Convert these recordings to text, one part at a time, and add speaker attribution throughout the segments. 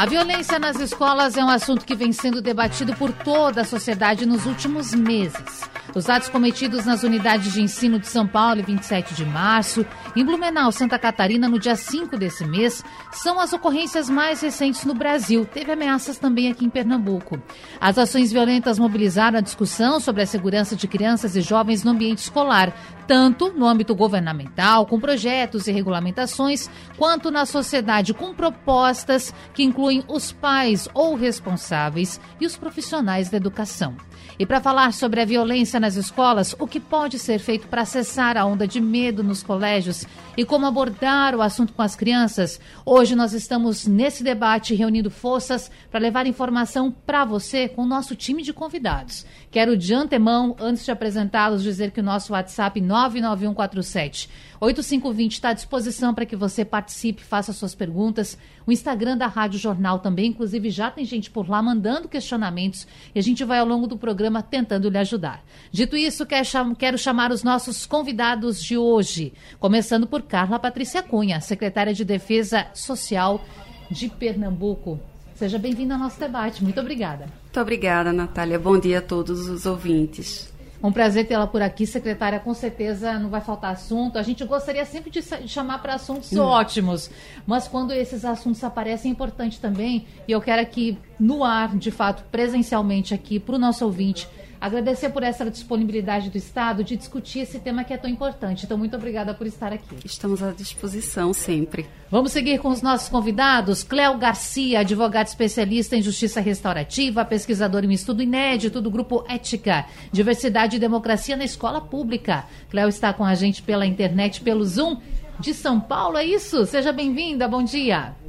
Speaker 1: A violência nas escolas é um assunto que vem sendo debatido por toda a sociedade nos últimos meses. Os atos cometidos nas unidades de ensino de São Paulo, 27 de março, em Blumenau, Santa Catarina, no dia 5 desse mês, são as ocorrências mais recentes no Brasil. Teve ameaças também aqui em Pernambuco. As ações violentas mobilizaram a discussão sobre a segurança de crianças e jovens no ambiente escolar, tanto no âmbito governamental, com projetos e regulamentações, quanto na sociedade, com propostas que incluem os pais ou responsáveis e os profissionais da educação. E para falar sobre a violência nas escolas, o que pode ser feito para cessar a onda de medo nos colégios e como abordar o assunto com as crianças, hoje nós estamos nesse debate reunindo forças para levar informação para você com o nosso time de convidados. Quero de antemão, antes de apresentá-los, dizer que o nosso WhatsApp 99147 8520 está à disposição para que você participe, faça suas perguntas. O Instagram da Rádio Jornal também, inclusive já tem gente por lá mandando questionamentos e a gente vai ao longo do programa tentando lhe ajudar. Dito isso, quero chamar os nossos convidados de hoje, começando por Carla Patrícia Cunha, secretária de Defesa Social de Pernambuco. Seja bem-vinda ao nosso debate. Muito obrigada.
Speaker 2: Muito obrigada, Natália. Bom dia a todos os ouvintes.
Speaker 1: Um prazer tê-la por aqui, secretária. Com certeza não vai faltar assunto. A gente gostaria sempre de chamar para assuntos hum. ótimos, mas quando esses assuntos aparecem é importante também. E eu quero aqui no ar, de fato, presencialmente aqui para o nosso ouvinte, Agradecer por essa disponibilidade do Estado de discutir esse tema que é tão importante. Então, muito obrigada por estar aqui.
Speaker 2: Estamos à disposição sempre.
Speaker 1: Vamos seguir com os nossos convidados. Cléo Garcia, advogado especialista em justiça restaurativa, pesquisador em estudo inédito do Grupo Ética, Diversidade e Democracia na Escola Pública. Cléo está com a gente pela internet, pelo Zoom de São Paulo, é isso? Seja bem-vinda, bom dia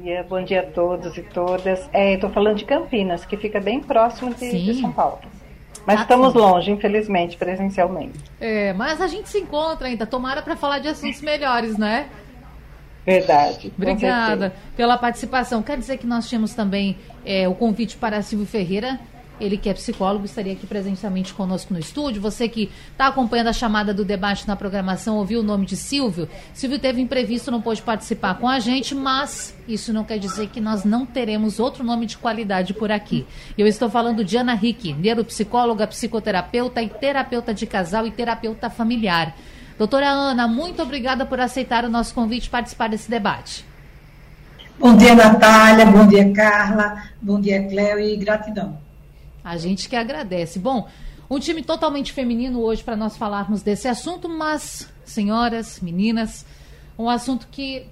Speaker 3: dia, bom dia a todos e todas. É, Estou falando de Campinas, que fica bem próximo de, de São Paulo. Mas ah, estamos sim. longe, infelizmente, presencialmente.
Speaker 1: É, mas a gente se encontra ainda. Tomara para falar de assuntos melhores, né?
Speaker 3: Verdade.
Speaker 1: Obrigada pela participação. Quer dizer que nós tínhamos também é, o convite para Silvio Ferreira ele que é psicólogo, estaria aqui presentemente conosco no estúdio. Você que está acompanhando a chamada do debate na programação, ouviu o nome de Silvio. Silvio teve imprevisto, não pôde participar com a gente, mas isso não quer dizer que nós não teremos outro nome de qualidade por aqui. Eu estou falando de Ana Rick, neuropsicóloga, psicoterapeuta e terapeuta de casal e terapeuta familiar. Doutora Ana, muito obrigada por aceitar o nosso convite e participar desse debate.
Speaker 4: Bom dia, Natália. Bom dia, Carla. Bom dia, Cléo. E gratidão.
Speaker 1: A gente que agradece. Bom, um time totalmente feminino hoje para nós falarmos desse assunto, mas, senhoras, meninas, um assunto que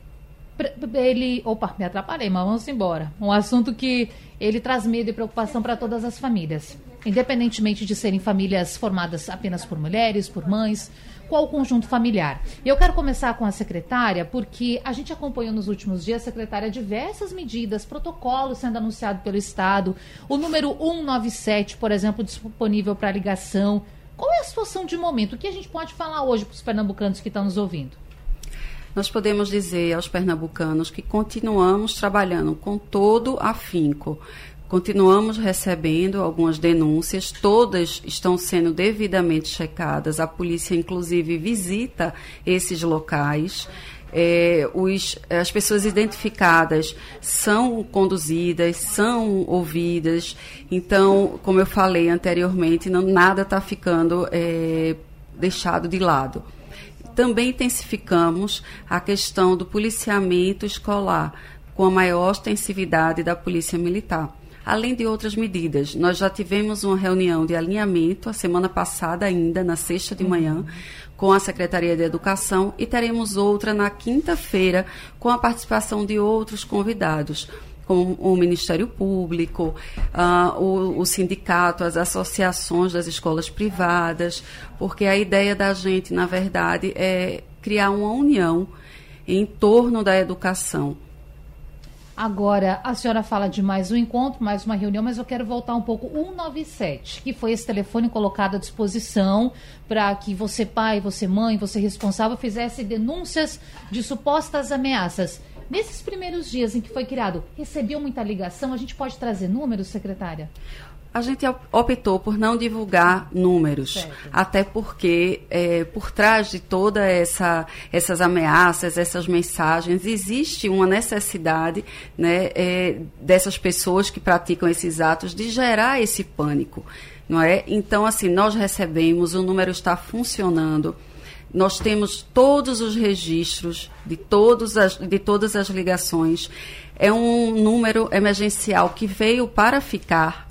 Speaker 1: ele. Opa, me atrapalhei, mas vamos embora. Um assunto que ele traz medo e preocupação para todas as famílias. Independentemente de serem famílias formadas apenas por mulheres, por mães, qual o conjunto familiar. E eu quero começar com a secretária, porque a gente acompanhou nos últimos dias, secretária, diversas medidas, protocolos sendo anunciado pelo Estado, o número 197, por exemplo, disponível para ligação. Qual é a situação de momento? O que a gente pode falar hoje para os pernambucanos que estão nos ouvindo?
Speaker 2: Nós podemos dizer aos pernambucanos que continuamos trabalhando com todo afinco Continuamos recebendo algumas denúncias, todas estão sendo devidamente checadas. A polícia, inclusive, visita esses locais. É, os, as pessoas identificadas são conduzidas, são ouvidas. Então, como eu falei anteriormente, não, nada está ficando é, deixado de lado. Também intensificamos a questão do policiamento escolar, com a maior ostensividade da Polícia Militar além de outras medidas. Nós já tivemos uma reunião de alinhamento a semana passada ainda, na sexta de manhã, com a Secretaria de Educação e teremos outra na quinta-feira com a participação de outros convidados como o Ministério Público, uh, o, o, sindicato, as associações das escolas privadas, porque a ideia da gente, na verdade, é criar uma união em torno da educação
Speaker 1: Agora, a senhora fala de mais um encontro, mais uma reunião, mas eu quero voltar um pouco. 197, que foi esse telefone colocado à disposição para que você, pai, você, mãe, você responsável, fizesse denúncias de supostas ameaças. Nesses primeiros dias em que foi criado, recebeu muita ligação? A gente pode trazer números, secretária?
Speaker 2: A gente optou por não divulgar números, certo. até porque é, por trás de toda essa essas ameaças, essas mensagens, existe uma necessidade né, é, dessas pessoas que praticam esses atos de gerar esse pânico, não é? Então, assim, nós recebemos, o número está funcionando. Nós temos todos os registros de, todos as, de todas as ligações. É um número emergencial que veio para ficar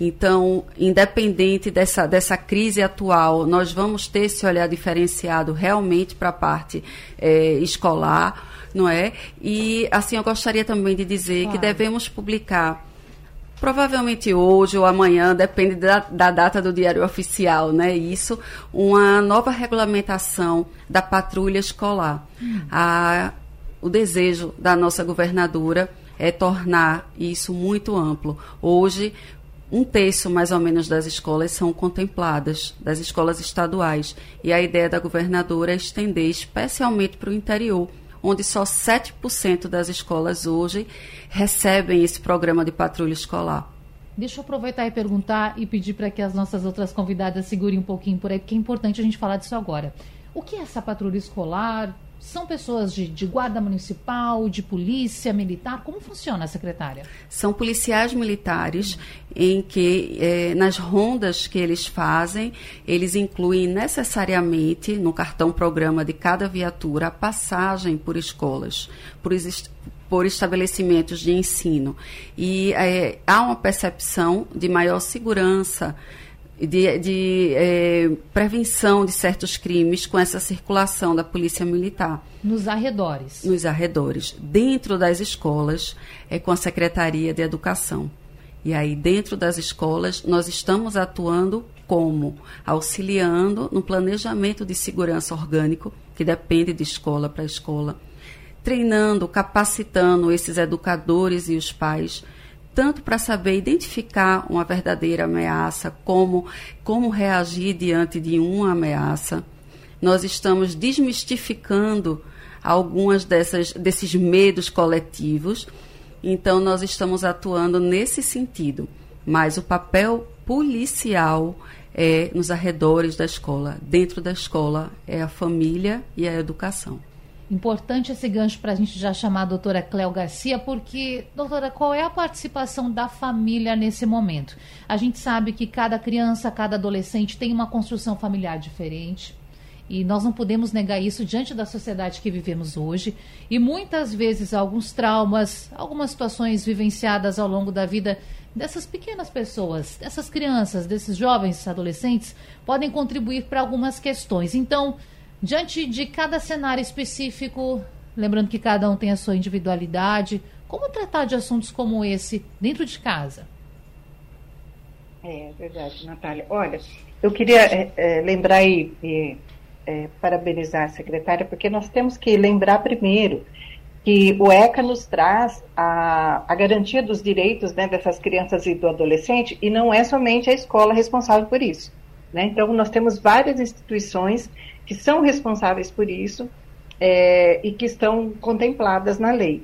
Speaker 2: então, independente dessa, dessa crise atual, nós vamos ter esse olhar diferenciado realmente para a parte é, escolar, não é? E, assim, eu gostaria também de dizer claro. que devemos publicar provavelmente hoje ou amanhã, depende da, da, data do diário oficial, né? Isso, uma nova regulamentação da patrulha escolar. Hum. A, o desejo da nossa governadora é tornar isso muito amplo. Hoje, um terço mais ou menos das escolas são contempladas, das escolas estaduais. E a ideia da governadora é estender especialmente para o interior, onde só 7% das escolas hoje recebem esse programa de patrulha escolar.
Speaker 1: Deixa eu aproveitar e perguntar e pedir para que as nossas outras convidadas segurem um pouquinho por aí, porque é importante a gente falar disso agora. O que é essa patrulha escolar? São pessoas de, de, guarda municipal, de polícia militar? Como funciona, secretária?
Speaker 2: São policiais militares em que, eh, nas rondas que eles fazem, eles incluem necessariamente no cartão programa de cada viatura a passagem por escolas, por, por estabelecimentos de ensino. E eh, há uma percepção de maior segurança de, de é, prevenção de certos crimes com essa circulação da polícia militar.
Speaker 1: Nos arredores.
Speaker 2: Nos arredores. Dentro das escolas, é com a Secretaria de Educação. E aí, dentro das escolas, nós estamos atuando como? Auxiliando no planejamento de segurança orgânico, que depende de escola para escola, treinando, capacitando esses educadores e os pais tanto para saber identificar uma verdadeira ameaça, como, como reagir diante de uma ameaça. Nós estamos desmistificando algumas dessas, desses medos coletivos, então nós estamos atuando nesse sentido. Mas o papel policial é nos arredores da escola. Dentro da escola é a família e a educação.
Speaker 1: Importante esse gancho para a gente já chamar a doutora Cléo Garcia, porque, doutora, qual é a participação da família nesse momento? A gente sabe que cada criança, cada adolescente tem uma construção familiar diferente. E nós não podemos negar isso diante da sociedade que vivemos hoje. E muitas vezes alguns traumas, algumas situações vivenciadas ao longo da vida dessas pequenas pessoas, dessas crianças, desses jovens adolescentes, podem contribuir para algumas questões. Então, Diante de cada cenário específico, lembrando que cada um tem a sua individualidade, como tratar de assuntos como esse dentro de casa?
Speaker 3: É verdade, Natália. Olha, eu queria é, é, lembrar e, e é, parabenizar a secretária, porque nós temos que lembrar primeiro que o ECA nos traz a, a garantia dos direitos né, dessas crianças e do adolescente, e não é somente a escola responsável por isso. Né? Então, nós temos várias instituições que são responsáveis por isso é, e que estão contempladas na lei.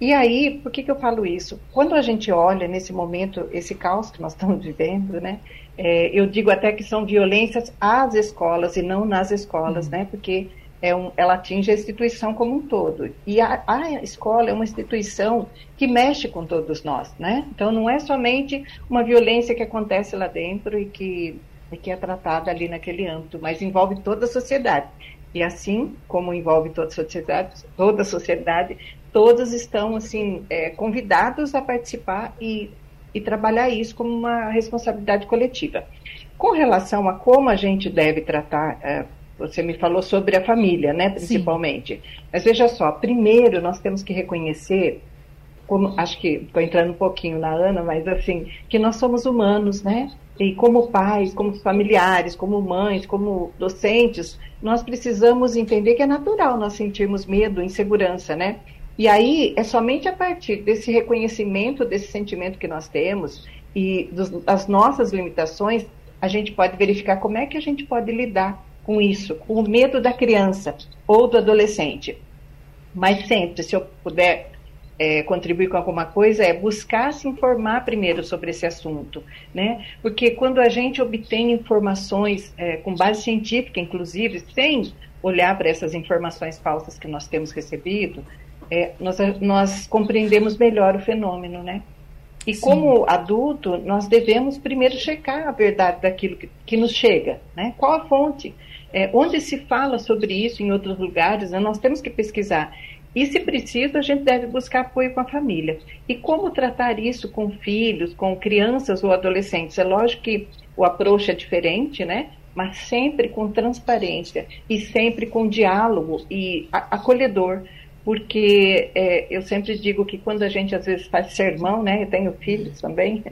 Speaker 3: E aí, por que, que eu falo isso? Quando a gente olha nesse momento, esse caos que nós estamos vivendo, né? É, eu digo até que são violências às escolas e não nas escolas, uhum. né? Porque é um, ela atinge a instituição como um todo. E a, a, escola é uma instituição que mexe com todos nós, né? Então não é somente uma violência que acontece lá dentro e que que é tratada ali naquele âmbito, mas envolve toda a sociedade. E assim como envolve toda a sociedade, toda a sociedade todos estão assim é, convidados a participar e, e trabalhar isso como uma responsabilidade coletiva. Com relação a como a gente deve tratar, é, você me falou sobre a família, né, principalmente. Sim. Mas veja só, primeiro nós temos que reconhecer como, acho que estou entrando um pouquinho na Ana, mas assim, que nós somos humanos, né? E como pais, como familiares, como mães, como docentes, nós precisamos entender que é natural nós sentirmos medo, insegurança, né? E aí é somente a partir desse reconhecimento desse sentimento que nós temos e dos, das nossas limitações, a gente pode verificar como é que a gente pode lidar com isso, com o medo da criança ou do adolescente. Mas sempre, se eu puder é, contribuir com alguma coisa, é buscar se informar primeiro sobre esse assunto, né? Porque quando a gente obtém informações é, com base científica, inclusive, sem olhar para essas informações falsas que nós temos recebido, é, nós, nós compreendemos melhor o fenômeno, né? E Sim. como adulto, nós devemos primeiro checar a verdade daquilo que, que nos chega, né? Qual a fonte? É, onde se fala sobre isso em outros lugares, né? nós temos que pesquisar. E, se preciso, a gente deve buscar apoio com a família. E como tratar isso com filhos, com crianças ou adolescentes? É lógico que o approach é diferente, né? Mas sempre com transparência e sempre com diálogo e acolhedor porque é, eu sempre digo que quando a gente às vezes faz sermão, né, eu tenho filhos também,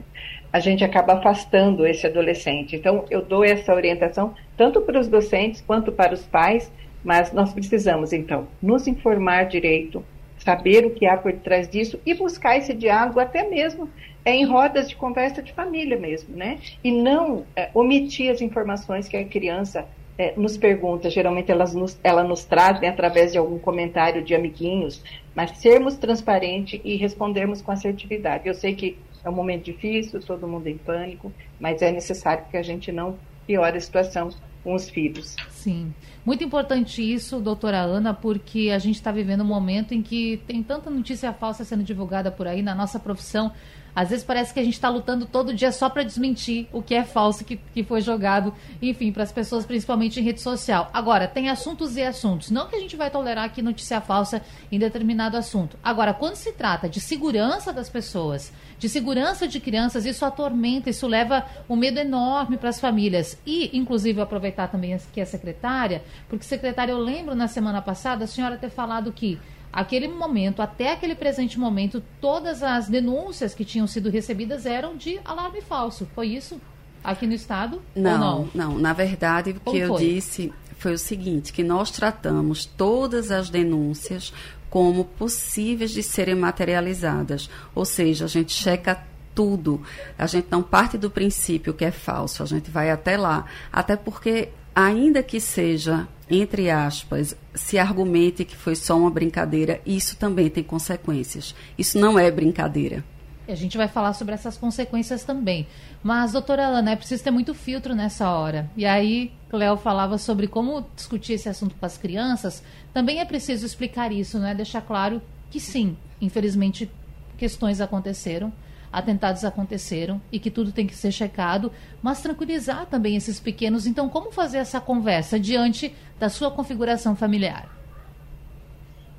Speaker 3: a gente acaba afastando esse adolescente. Então, eu dou essa orientação tanto para os docentes quanto para os pais, mas nós precisamos, então, nos informar direito, saber o que há por trás disso e buscar esse diálogo até mesmo é, em rodas de conversa de família mesmo, né? E não é, omitir as informações que a criança é, nos pergunta, geralmente elas nos, ela nos trazem através de algum comentário de amiguinhos, mas sermos transparentes e respondermos com assertividade. Eu sei que é um momento difícil, todo mundo em pânico, mas é necessário que a gente não piore a situação com os filhos.
Speaker 1: Sim. Muito importante isso, doutora Ana, porque a gente está vivendo um momento em que tem tanta notícia falsa sendo divulgada por aí na nossa profissão. Às vezes parece que a gente está lutando todo dia só para desmentir o que é falso que, que foi jogado, enfim, para as pessoas, principalmente em rede social. Agora, tem assuntos e assuntos. Não que a gente vai tolerar aqui notícia falsa em determinado assunto. Agora, quando se trata de segurança das pessoas, de segurança de crianças, isso atormenta, isso leva um medo enorme para as famílias. E, inclusive, aproveitar também que é secretária, porque, secretária, eu lembro na semana passada a senhora ter falado que aquele momento, até aquele presente momento, todas as denúncias que tinham sido recebidas eram de alarme falso. Foi isso? Aqui no estado?
Speaker 2: Não, não? não? Na verdade, o que eu disse foi o seguinte, que nós tratamos todas as denúncias como possíveis de serem materializadas. Ou seja, a gente checa tudo. A gente não parte do princípio que é falso, a gente vai até lá. Até porque, ainda que seja entre aspas, se argumente que foi só uma brincadeira, isso também tem consequências. Isso não é brincadeira.
Speaker 1: A gente vai falar sobre essas consequências também. Mas, doutora Ana, é preciso ter muito filtro nessa hora. E aí, Cléo falava sobre como discutir esse assunto com as crianças. Também é preciso explicar isso, não é? Deixar claro que sim, infelizmente, questões aconteceram atentados aconteceram e que tudo tem que ser checado, mas tranquilizar também esses pequenos. Então, como fazer essa conversa diante da sua configuração familiar?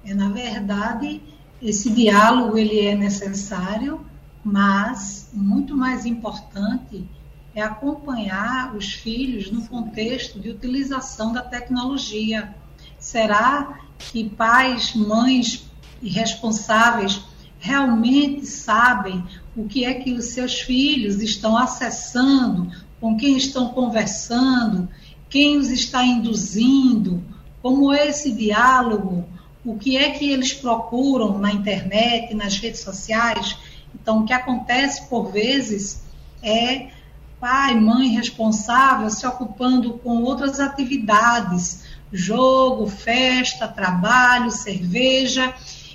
Speaker 4: É, na verdade, esse diálogo ele é necessário, mas muito mais importante é acompanhar os filhos no contexto de utilização da tecnologia. Será que pais, mães responsáveis realmente sabem o que é que os seus filhos estão acessando, com quem estão conversando, quem os está induzindo, como é esse diálogo, o que é que eles procuram na internet, nas redes sociais. Então, o que acontece por vezes é pai, mãe responsável se ocupando com outras atividades, jogo, festa, trabalho, cerveja,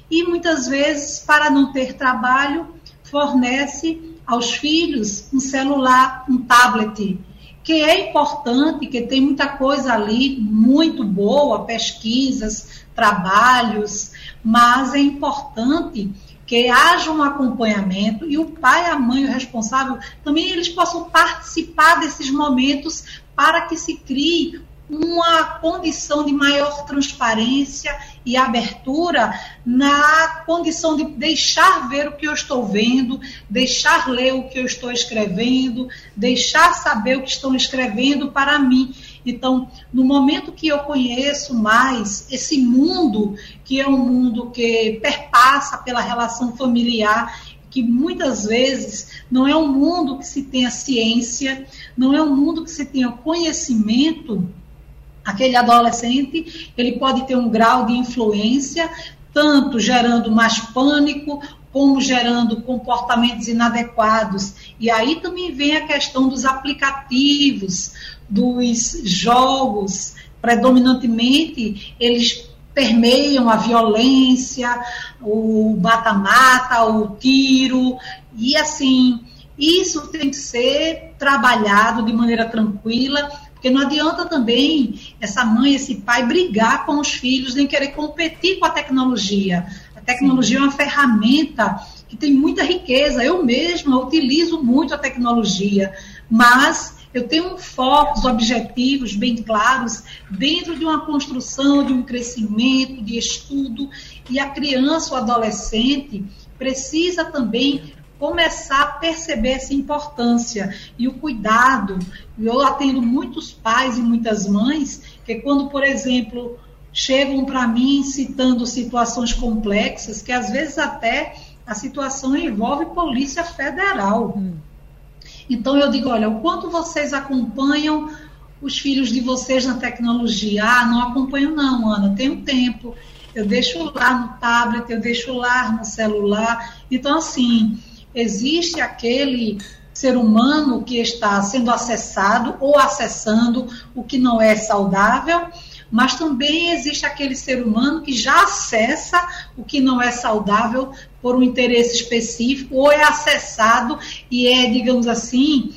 Speaker 4: e muitas vezes, para não ter trabalho, fornece aos filhos um celular, um tablet, que é importante, que tem muita coisa ali muito boa, pesquisas, trabalhos, mas é importante que haja um acompanhamento e o pai, a mãe, o responsável, também eles possam participar desses momentos para que se crie uma condição de maior transparência e abertura na condição de deixar ver o que eu estou vendo, deixar ler o que eu estou escrevendo, deixar saber o que estão escrevendo para mim. Então, no momento que eu conheço mais esse mundo, que é um mundo que perpassa pela relação familiar, que muitas vezes não é um mundo que se tenha ciência, não é um mundo que se tenha conhecimento, aquele adolescente, ele pode ter um grau de influência tanto gerando mais pânico, como gerando comportamentos inadequados. E aí também vem a questão dos aplicativos, dos jogos, predominantemente eles permeiam a violência, o mata-mata, o tiro, e assim, isso tem que ser trabalhado de maneira tranquila, porque não adianta também essa mãe, esse pai brigar com os filhos, nem querer competir com a tecnologia. A tecnologia é uma ferramenta que tem muita riqueza. Eu mesma utilizo muito a tecnologia, mas eu tenho focos, objetivos bem claros dentro de uma construção, de um crescimento, de estudo, e a criança ou adolescente precisa também começar a perceber essa importância e o cuidado. Eu atendo muitos pais e muitas mães que quando, por exemplo, chegam para mim citando situações complexas, que às vezes até a situação envolve polícia federal. Hum. Então eu digo, olha, o quanto vocês acompanham os filhos de vocês na tecnologia? Ah, não acompanho não, Ana, tenho tempo. Eu deixo lá no tablet, eu deixo lá no celular. Então, assim, existe aquele ser humano que está sendo acessado ou acessando o que não é saudável, mas também existe aquele ser humano que já acessa o que não é saudável por um interesse específico ou é acessado e é, digamos assim,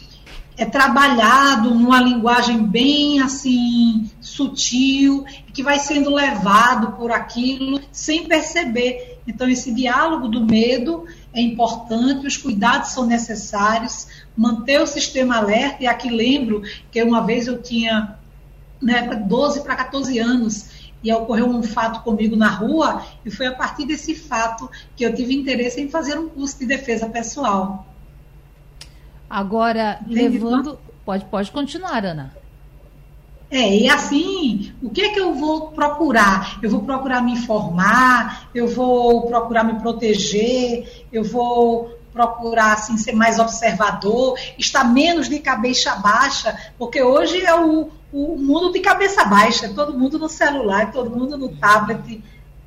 Speaker 4: é trabalhado numa linguagem bem assim sutil que vai sendo levado por aquilo sem perceber. Então esse diálogo do medo é importante, os cuidados são necessários, manter o sistema alerta. E aqui lembro que uma vez eu tinha né, 12 para 14 anos e ocorreu um fato comigo na rua e foi a partir desse fato que eu tive interesse em fazer um curso de defesa pessoal.
Speaker 1: Agora, Entendi. levando. Pode, pode continuar, Ana.
Speaker 4: É, e assim, o que é que eu vou procurar? Eu vou procurar me informar, eu vou procurar me proteger, eu vou procurar assim ser mais observador, estar menos de cabeça baixa, porque hoje é o, o mundo de cabeça baixa, é todo mundo no celular, todo mundo no tablet.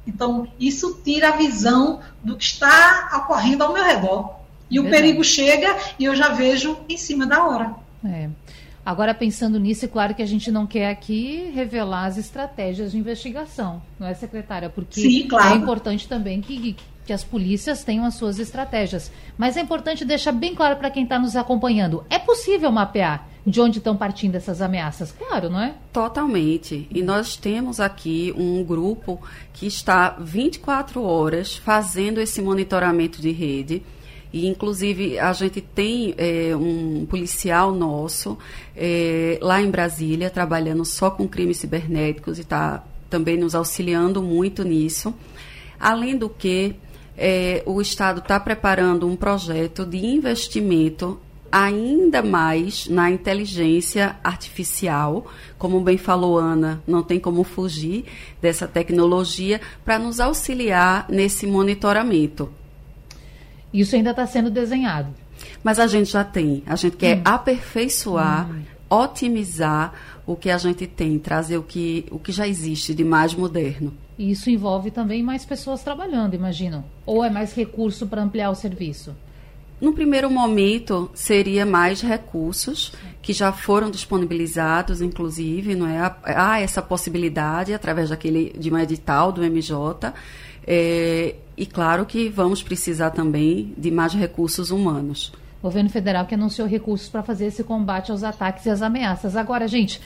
Speaker 4: Então, isso tira a visão do que está ocorrendo ao meu redor. E o perigo chega e eu já vejo em cima da hora.
Speaker 1: É. Agora, pensando nisso, é claro que a gente não quer aqui revelar as estratégias de investigação, não é, secretária? Porque Sim, claro. é importante também que, que as polícias tenham as suas estratégias. Mas é importante deixar bem claro para quem está nos acompanhando: é possível mapear de onde estão partindo essas ameaças, claro, não é?
Speaker 2: Totalmente. E nós temos aqui um grupo que está 24 horas fazendo esse monitoramento de rede e, inclusive, a gente tem é, um policial nosso é, lá em Brasília, trabalhando só com crimes cibernéticos e está também nos auxiliando muito nisso. Além do que, é, o Estado está preparando um projeto de investimento ainda mais na inteligência artificial, como bem falou Ana, não tem como fugir dessa tecnologia para nos auxiliar nesse monitoramento.
Speaker 1: Isso ainda está sendo desenhado.
Speaker 2: Mas a gente já tem. A gente quer hum. aperfeiçoar, hum. otimizar o que a gente tem, trazer o que, o que já existe de mais moderno.
Speaker 1: E isso envolve também mais pessoas trabalhando, imagino. Ou é mais recurso para ampliar o serviço?
Speaker 2: No primeiro momento, seria mais recursos que já foram disponibilizados, inclusive, não é? Há essa possibilidade através daquele de um edital do MJ. É, e claro que vamos precisar também de mais recursos humanos.
Speaker 1: Governo federal que anunciou recursos para fazer esse combate aos ataques e às ameaças. Agora, gente,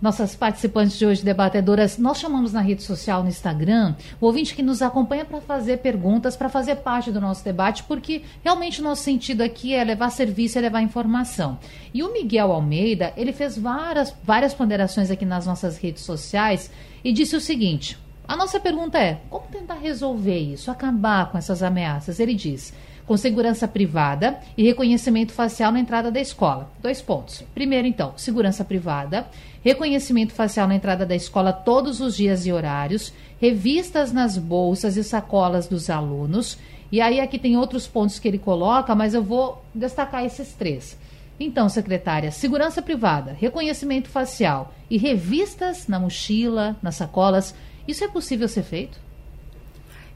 Speaker 1: nossas participantes de hoje, debatedoras, nós chamamos na rede social, no Instagram, o ouvinte que nos acompanha para fazer perguntas, para fazer parte do nosso debate, porque realmente o nosso sentido aqui é levar serviço e levar informação. E o Miguel Almeida, ele fez várias, várias ponderações aqui nas nossas redes sociais e disse o seguinte: a nossa pergunta é: como tentar resolver isso, acabar com essas ameaças? Ele diz: com segurança privada e reconhecimento facial na entrada da escola. Dois pontos. Primeiro, então, segurança privada, reconhecimento facial na entrada da escola todos os dias e horários, revistas nas bolsas e sacolas dos alunos. E aí aqui tem outros pontos que ele coloca, mas eu vou destacar esses três. Então, secretária, segurança privada, reconhecimento facial e revistas na mochila, nas sacolas isso é possível ser feito?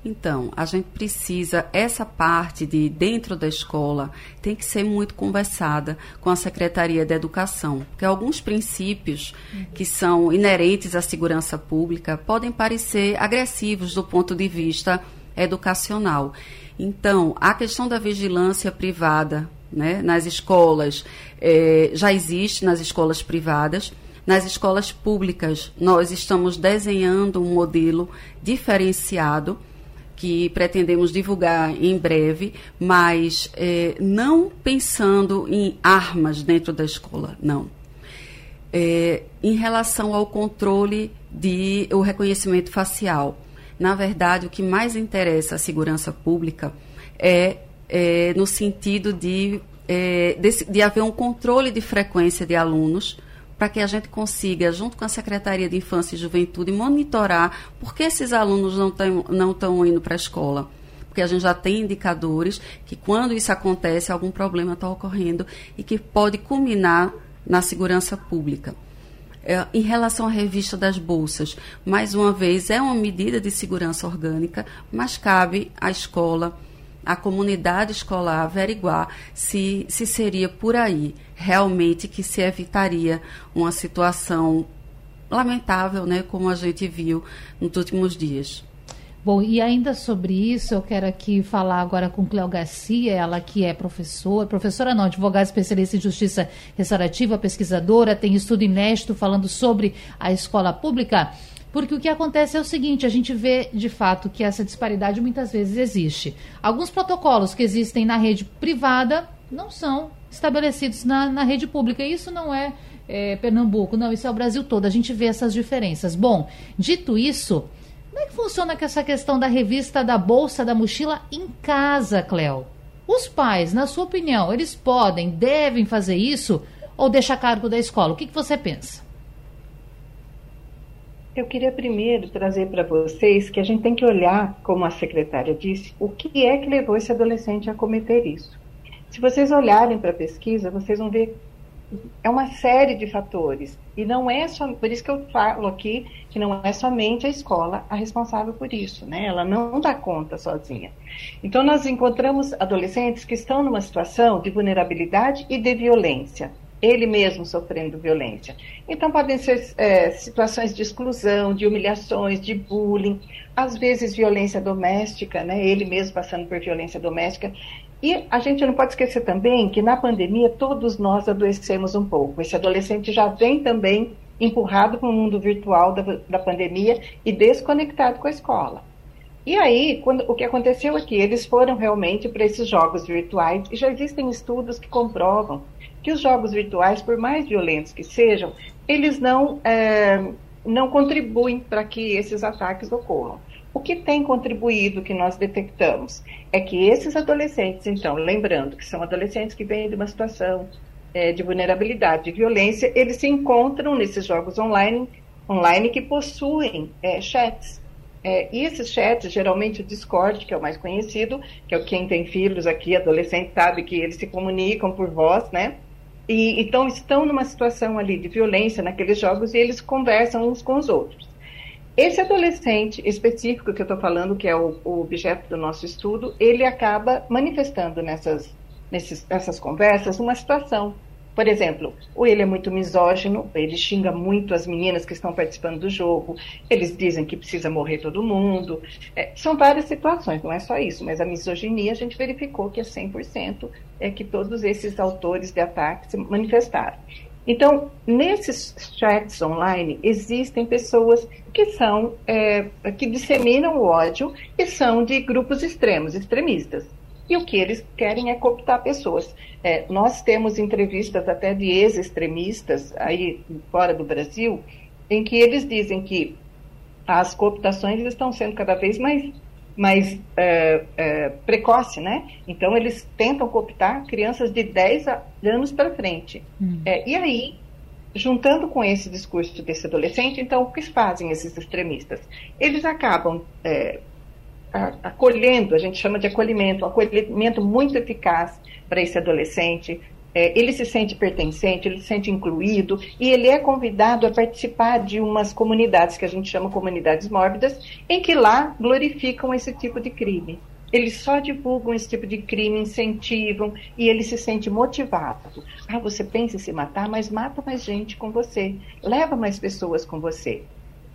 Speaker 2: Então, a gente precisa, essa parte de dentro da escola tem que ser muito conversada com a Secretaria de Educação, porque alguns princípios que são inerentes à segurança pública podem parecer agressivos do ponto de vista educacional. Então, a questão da vigilância privada né, nas escolas eh, já existe nas escolas privadas. Nas escolas públicas, nós estamos desenhando um modelo diferenciado que pretendemos divulgar em breve, mas é, não pensando em armas dentro da escola, não. É, em relação ao controle de o reconhecimento facial, na verdade, o que mais interessa à segurança pública é, é no sentido de, de, de haver um controle de frequência de alunos para que a gente consiga, junto com a Secretaria de Infância e Juventude, monitorar por que esses alunos não estão não indo para a escola. Porque a gente já tem indicadores que, quando isso acontece, algum problema está ocorrendo e que pode culminar na segurança pública. É, em relação à revista das bolsas, mais uma vez, é uma medida de segurança orgânica, mas cabe à escola a comunidade escolar averiguar se, se seria por aí realmente que se evitaria uma situação lamentável, né, como a gente viu nos últimos dias.
Speaker 1: Bom, e ainda sobre isso, eu quero aqui falar agora com Cléo Garcia, ela que é professora, professora não, advogada especialista em justiça restaurativa, pesquisadora, tem estudo inédito falando sobre a escola pública. Porque o que acontece é o seguinte: a gente vê de fato que essa disparidade muitas vezes existe. Alguns protocolos que existem na rede privada não são estabelecidos na, na rede pública. Isso não é, é, Pernambuco, não, isso é o Brasil todo. A gente vê essas diferenças. Bom, dito isso, como é que funciona com essa questão da revista da bolsa, da mochila em casa, Cléo? Os pais, na sua opinião, eles podem, devem fazer isso ou deixa a cargo da escola? O que, que você pensa?
Speaker 3: Eu queria primeiro trazer para vocês que a gente tem que olhar, como a secretária disse, o que é que levou esse adolescente a cometer isso. Se vocês olharem para a pesquisa, vocês vão ver é uma série de fatores e não é só por isso que eu falo aqui que não é somente a escola a responsável por isso, né? Ela não dá conta sozinha. Então nós encontramos adolescentes que estão numa situação de vulnerabilidade e de violência ele mesmo sofrendo violência. Então, podem ser é, situações de exclusão, de humilhações, de bullying, às vezes violência doméstica, né? ele mesmo passando por violência doméstica. E a gente não pode esquecer também que na pandemia todos nós adoecemos um pouco. Esse adolescente já vem também empurrado para o mundo virtual da, da pandemia e desconectado com a escola. E aí, quando, o que aconteceu é que eles foram realmente para esses jogos virtuais e já existem estudos que comprovam que os jogos virtuais, por mais violentos que sejam, eles não, é, não contribuem para que esses ataques ocorram. O que tem contribuído, que nós detectamos, é que esses adolescentes, então, lembrando que são adolescentes que vêm de uma situação é, de vulnerabilidade, de violência, eles se encontram nesses jogos online, online que possuem é, chats. É, e esses chats, geralmente o Discord, que é o mais conhecido, que é quem tem filhos aqui, adolescente, sabe que eles se comunicam por voz, né? E, então estão numa situação ali de violência naqueles jogos e eles conversam uns com os outros. Esse adolescente específico que eu estou falando, que é o, o, objeto do nosso estudo, ele acaba manifestando nessas, nessas conversas uma situação por exemplo, ou ele é muito misógino, ele xinga muito as meninas que estão participando do jogo, eles dizem que precisa morrer todo mundo. É, são várias situações, não é só isso, mas a misoginia a gente verificou que é 100% é que todos esses autores de ataque se manifestaram. Então, nesses chats online, existem pessoas que são, é, que disseminam o ódio e são de grupos extremos, extremistas e o que eles querem é cooptar pessoas. É, nós temos entrevistas até de ex-extremistas aí fora do Brasil, em que eles dizem que as cooptações estão sendo cada vez mais mais é, é, precoce, né? Então eles tentam cooptar crianças de 10 anos para frente. Hum. É, e aí, juntando com esse discurso desse adolescente, então o que fazem esses extremistas? Eles acabam é, acolhendo, a gente chama de acolhimento, um acolhimento muito eficaz para esse adolescente, é, ele se sente pertencente, ele se sente incluído e ele é convidado a participar de umas comunidades que a gente chama comunidades mórbidas, em que lá glorificam esse tipo de crime. Eles só divulgam esse tipo de crime, incentivam e ele se sente motivado. Ah, você pensa em se matar, mas mata mais gente com você, leva mais pessoas com você.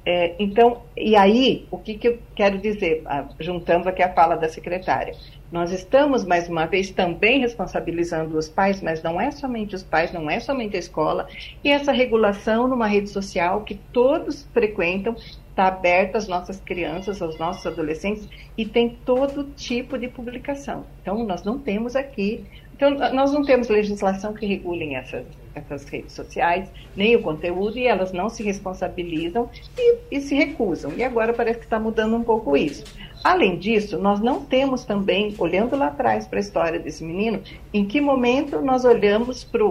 Speaker 3: É, então, e aí, o que, que eu quero dizer, ah, juntando aqui a fala da secretária? Nós estamos, mais uma vez, também responsabilizando os pais, mas não é somente os pais, não é somente a escola, e essa regulação numa rede social que todos frequentam, está aberta às nossas crianças, aos nossos adolescentes, e tem todo tipo de publicação. Então, nós não temos aqui então, nós não temos legislação que regule essas, essas redes sociais, nem o conteúdo, e elas não se responsabilizam e, e se recusam. E agora parece que está mudando um pouco isso. Além disso, nós não temos também, olhando lá atrás para a história desse menino, em que momento nós olhamos para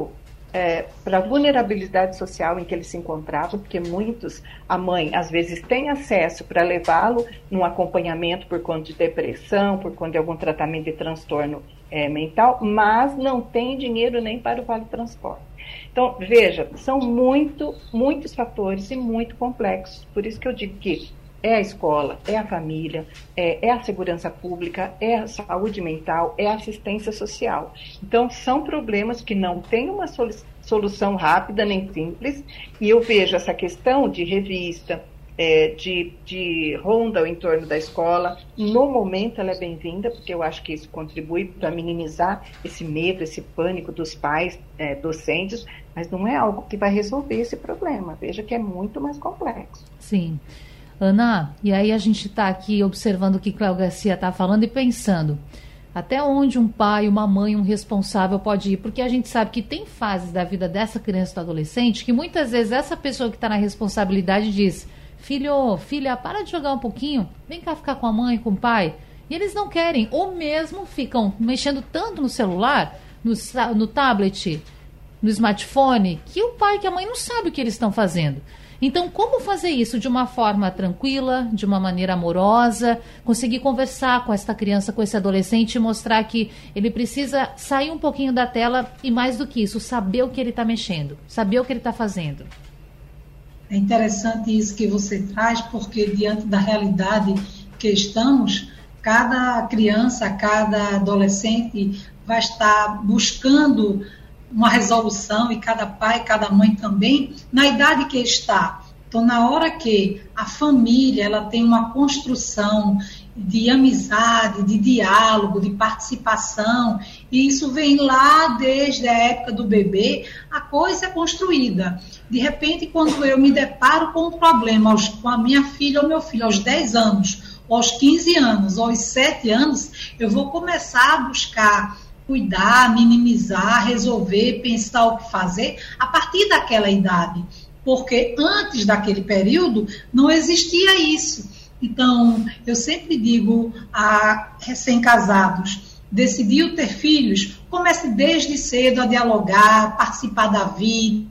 Speaker 3: é, para a vulnerabilidade social em que ele se encontrava, porque muitos, a mãe, às vezes tem acesso para levá-lo num acompanhamento por conta de depressão, por conta de algum tratamento de transtorno é, mental, mas não tem dinheiro nem para o vale transporte. Então, veja, são muito, muitos fatores e muito complexos. Por isso que eu digo que é a escola, é a família, é, é, a segurança pública, é a saúde mental, é a assistência social. Então, são problemas que não têm uma solução rápida nem simples, e eu vejo essa questão de revista, é, de, de ronda ao entorno da escola. No momento, ela é bem-vinda, porque eu acho que isso contribui para minimizar esse medo, esse pânico dos pais, é, docentes, mas não é algo que vai resolver esse problema. Veja que é muito mais complexo.
Speaker 1: Sim. Ana, e aí a gente está aqui observando o que Cléo Garcia está falando e pensando até onde um pai, uma mãe, um responsável pode ir, porque a gente sabe que tem fases da vida dessa criança ou adolescente que muitas vezes essa pessoa que está na responsabilidade diz: filho, filha, para de jogar um pouquinho, vem cá ficar com a mãe, com o pai. E eles não querem, ou mesmo ficam mexendo tanto no celular, no, no tablet, no smartphone, que o pai, que a mãe não sabe o que eles estão fazendo. Então, como fazer isso de uma forma tranquila, de uma maneira amorosa, conseguir conversar com esta criança, com esse adolescente e mostrar que ele precisa sair um pouquinho da tela e, mais do que isso, saber o que ele está mexendo, saber o que ele está fazendo?
Speaker 4: É interessante isso que você traz, porque diante da realidade que estamos, cada criança, cada adolescente vai estar buscando uma resolução e cada pai, cada mãe também, na idade que está. Então, na hora que a família ela tem uma construção de amizade, de diálogo, de participação, e isso vem lá desde a época do bebê, a coisa é construída. De repente, quando eu me deparo com um problema aos, com a minha filha ou meu filho aos 10 anos, aos 15 anos, aos 7 anos, eu vou começar a buscar cuidar, minimizar, resolver, pensar o que fazer a partir daquela idade. Porque antes daquele período não existia isso. Então, eu sempre digo a recém-casados, decidiu ter filhos, comece desde cedo a dialogar, participar da vida,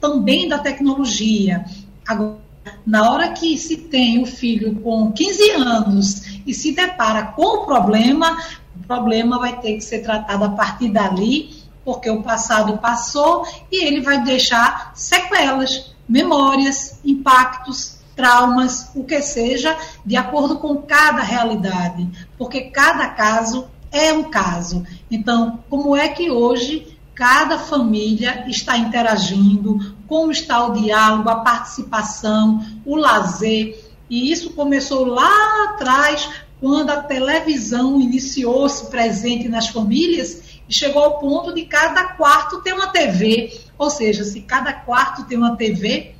Speaker 4: também da tecnologia. Agora, na hora que se tem o filho com 15 anos e se depara com o problema, o problema vai ter que ser tratado a partir dali, porque o passado passou e ele vai deixar sequelas, memórias, impactos, traumas, o que seja, de acordo com cada realidade, porque cada caso é um caso. Então, como é que hoje cada família está interagindo, como está o diálogo, a participação, o lazer. E isso começou lá atrás, quando a televisão iniciou-se presente nas famílias e chegou ao ponto de cada quarto ter uma TV. Ou seja, se cada quarto tem uma TV,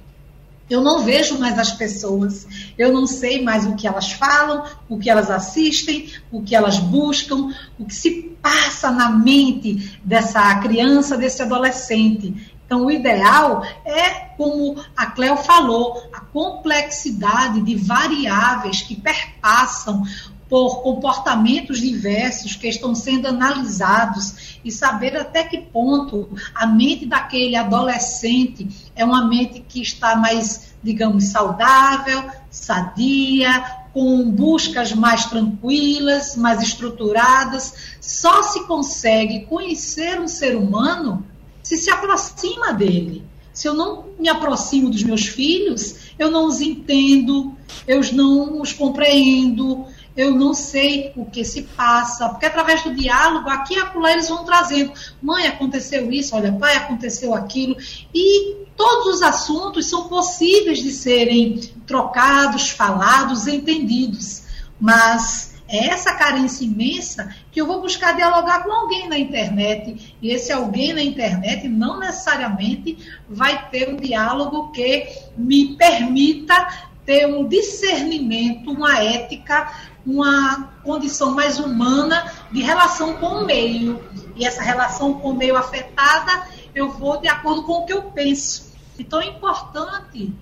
Speaker 4: eu não vejo mais as pessoas, eu não sei mais o que elas falam, o que elas assistem, o que elas buscam, o que se passa na mente dessa criança, desse adolescente. Então, o ideal é, como a Cleo falou, a complexidade de variáveis que perpassam por comportamentos diversos que estão sendo analisados e saber até que ponto a mente daquele adolescente é uma mente que está mais, digamos, saudável, sadia, com buscas mais tranquilas, mais estruturadas. Só se consegue conhecer um ser humano se se aproxima dele. Se eu não me aproximo dos meus filhos, eu não os entendo, eu não os compreendo, eu não sei o que se passa, porque através do diálogo, aqui e acolá eles vão trazendo, mãe, aconteceu isso, olha, pai, aconteceu aquilo, e todos os assuntos são possíveis de serem trocados, falados, entendidos, mas é essa carência imensa que eu vou buscar dialogar com alguém na internet, e esse alguém na internet não necessariamente vai ter um diálogo que me permita ter um discernimento, uma ética, uma condição mais humana de relação com o meio. E essa relação com o meio afetada, eu vou de acordo com o que eu penso. Então é importante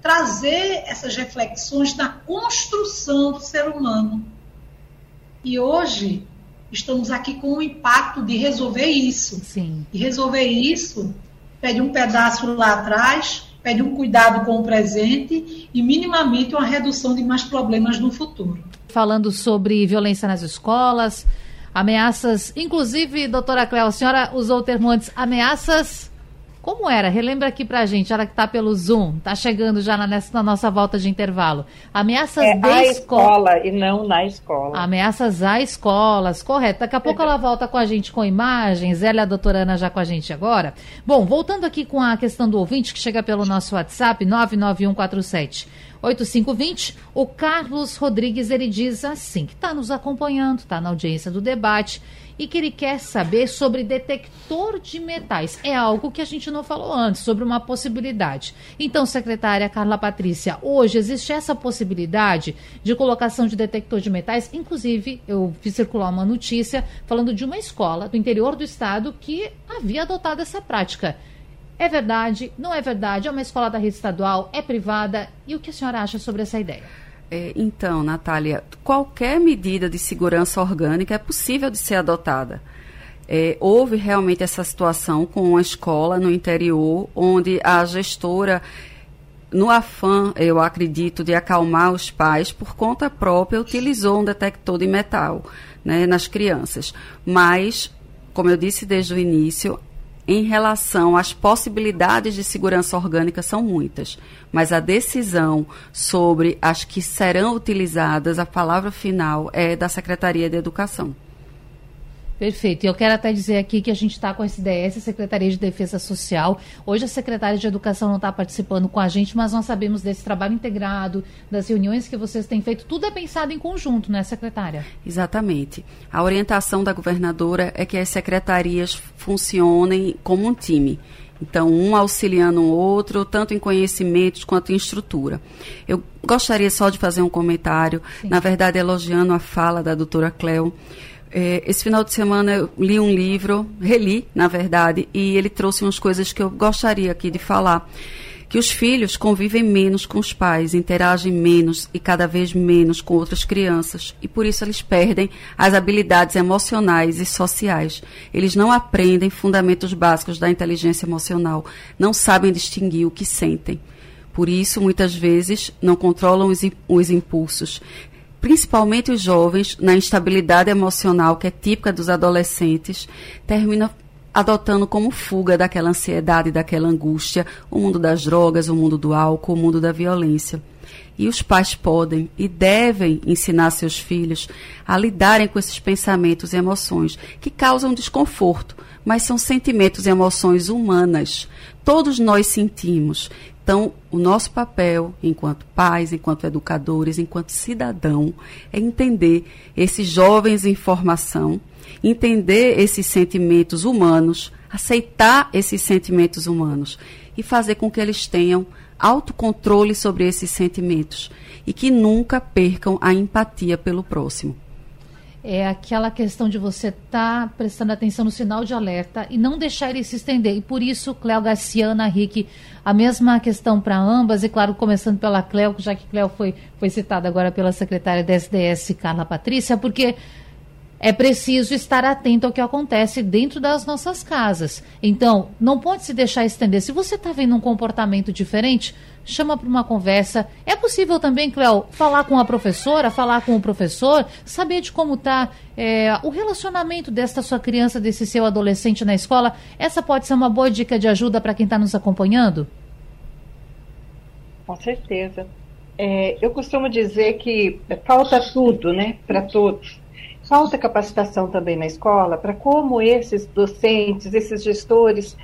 Speaker 4: trazer essas reflexões na construção do ser humano. E hoje estamos aqui com o impacto de resolver isso.
Speaker 1: Sim.
Speaker 4: E resolver isso pede um pedaço lá atrás, pede um cuidado com o presente e minimamente uma redução de mais problemas no futuro
Speaker 1: falando sobre violência nas escolas, ameaças, inclusive, doutora Cléo, a senhora usou o termo antes, ameaças como era? Relembra aqui pra gente, ela que tá pelo Zoom, tá chegando já na, nessa, na nossa volta de intervalo. Ameaças
Speaker 3: é
Speaker 1: de
Speaker 3: a
Speaker 1: escola.
Speaker 3: escola e não na escola.
Speaker 1: Ameaças a escolas, correto. Daqui a pouco ela volta com a gente com imagens, ela e a doutora Ana já com a gente agora. Bom, voltando aqui com a questão do ouvinte que chega pelo nosso WhatsApp, 99147 8520, o Carlos Rodrigues, ele diz assim, que está nos acompanhando, está na audiência do debate e que ele quer saber sobre detector de metais. É algo que a gente não falou antes, sobre uma possibilidade. Então, secretária Carla Patrícia, hoje existe essa possibilidade de colocação de detector de metais. Inclusive, eu vi circular uma notícia falando de uma escola do interior do estado que havia adotado essa prática. É verdade? Não é verdade? É uma escola da rede estadual? É privada? E o que a senhora acha sobre essa ideia?
Speaker 2: É, então, Natália, qualquer medida de segurança orgânica é possível de ser adotada. É, houve realmente essa situação com uma escola no interior, onde a gestora, no afã, eu acredito, de acalmar os pais, por conta própria, utilizou um detector de metal né, nas crianças. Mas, como eu disse desde o início, em relação às possibilidades de segurança orgânica são muitas, mas a decisão sobre as que serão utilizadas, a palavra final é da Secretaria de Educação.
Speaker 1: Perfeito. E eu quero até dizer aqui que a gente está com a SDS, Secretaria de Defesa Social. Hoje a Secretaria de Educação não está participando com a gente, mas nós sabemos desse trabalho integrado, das reuniões que vocês têm feito. Tudo é pensado em conjunto, né, secretária?
Speaker 2: Exatamente. A orientação da governadora é que as secretarias funcionem como um time. Então, um auxiliando o outro, tanto em conhecimentos quanto em estrutura. Eu gostaria só de fazer um comentário, Sim. na verdade, elogiando a fala da doutora Cleo. É, esse final de semana eu li um livro, reli, na verdade, e ele trouxe umas coisas que eu gostaria aqui de falar. Que os filhos convivem menos com os pais, interagem menos e cada vez menos com outras crianças, e por isso eles perdem as habilidades emocionais e sociais. Eles não aprendem fundamentos básicos da inteligência emocional, não sabem distinguir o que sentem. Por isso, muitas vezes, não controlam os, os impulsos, principalmente os jovens, na instabilidade emocional que é típica dos adolescentes, terminam adotando como fuga daquela ansiedade, daquela angústia, o mundo das drogas, o mundo do álcool, o mundo da violência. E os pais podem e devem ensinar seus filhos a lidarem com esses pensamentos e emoções que causam desconforto, mas são sentimentos e emoções humanas. Todos nós sentimos. Então, o nosso papel, enquanto pais, enquanto educadores, enquanto cidadão, é entender esses jovens em formação, entender esses sentimentos humanos, aceitar esses sentimentos humanos e fazer com que eles tenham autocontrole sobre esses sentimentos e que nunca percam a empatia pelo próximo
Speaker 1: é aquela questão de você estar tá prestando atenção no sinal de alerta e não deixar ele se estender. E por isso, Cléo Garcia, Ana Rick, a mesma questão para ambas, e claro, começando pela Cléo, já que Cléo foi, foi citada agora pela secretária da SDS, Carla Patrícia, porque é preciso estar atento ao que acontece dentro das nossas casas. Então, não pode se deixar estender. Se você está vendo um comportamento diferente, chama para uma conversa. É possível também, Cléo, falar com a professora, falar com o professor, saber de como está é, o relacionamento desta sua criança, desse seu adolescente na escola. Essa pode ser uma boa dica de ajuda para quem está nos acompanhando?
Speaker 3: Com certeza. É, eu costumo dizer que falta tudo, né, para todos falta capacitação também na escola para como esses docentes, esses gestores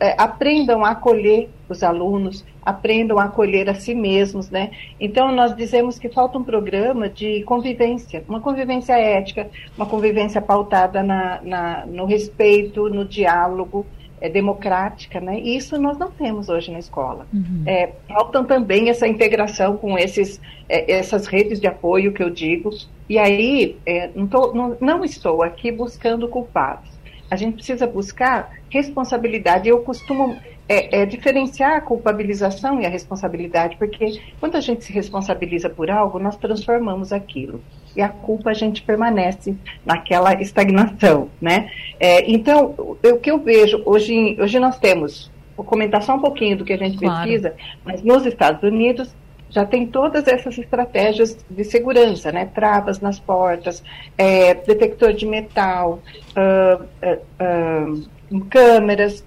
Speaker 3: é, aprendam a acolher os alunos, aprendam a acolher a si mesmos, né? Então nós dizemos que falta um programa de convivência, uma convivência ética, uma convivência pautada na, na no respeito, no diálogo, é, democrática, né? E isso nós não temos hoje na escola. Uhum. É, faltam também essa integração com esses, é, essas redes de apoio que eu digo. E aí, é, não, tô, não, não estou aqui buscando culpados. A gente precisa buscar responsabilidade. Eu costumo é, é, diferenciar a culpabilização e a responsabilidade, porque quando a gente se responsabiliza por algo, nós transformamos aquilo e a culpa a gente permanece naquela estagnação, né? É, então, o que eu vejo hoje, hoje nós temos, vou comentar só um pouquinho do que a gente claro. pesquisa, mas nos Estados Unidos já tem todas essas estratégias de segurança, né? Travas nas portas, é, detector de metal, uh, uh, uh, câmeras,